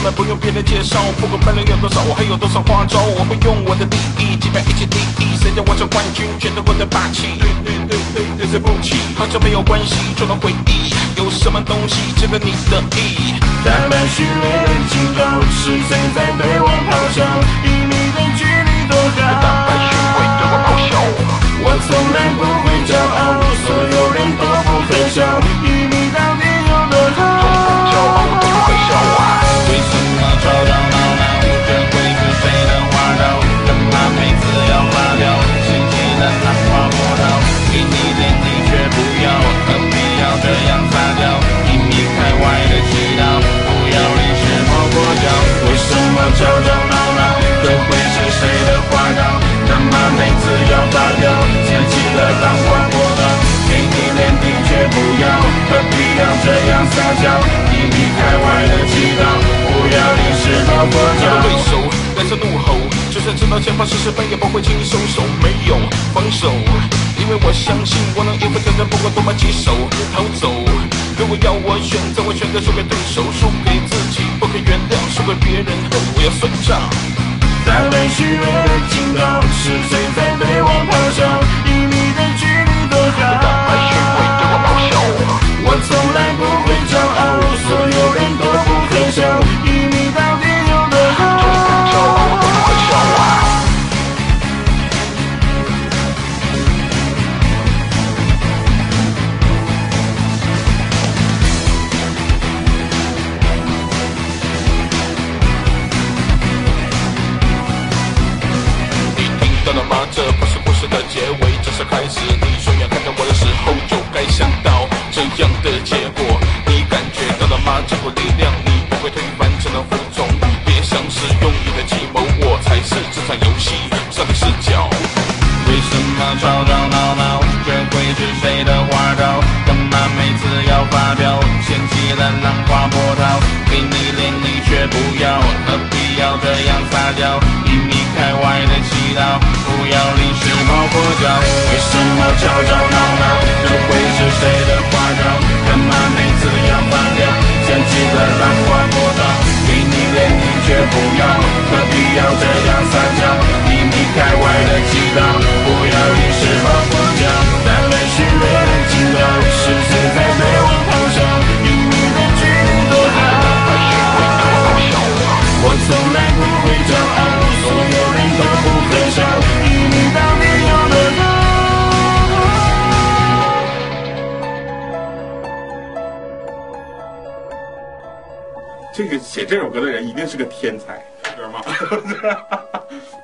阳光根本不用别人介绍。不管败人有多少，我还有多少花招，我会用我的利益击败一切敌意。谁叫我是冠军，全都获得霸气。对对对对对对不起，好像没有关系，充满回忆。有什么东西值得你的意？台湾虚伪的警告，是谁在对我咆哮？要这样撒娇？你离开外的祈祷，不要临时抱佛我的脚。对手带着怒吼，就算知道前方是失败，也不会轻易收手，没有防守，因为我相信我能应付挑战，不管多么棘手，逃走。如果要我选择，我选择输给对手，输给自己，不可原谅，输给别人，我要算账。在被虚伪的警告，是谁在对我咆哮？吗？这不是故事的结尾，这是开始。你双眼看着我的时候，就该想到这样的结果。你感觉到了吗？这股力量，你不会推翻，只能服从。别想使用你的计谋，我才是这场游戏上帝视角。为什么吵吵闹闹？这会是谁的花招？干嘛每次要发飙？掀起了浪花波涛，给你脸你却不要，何必要这样撒娇？不要临时抱佛脚。为什么吵吵闹闹？这会是谁的这个写这首歌的人一定是个天才，歌吗？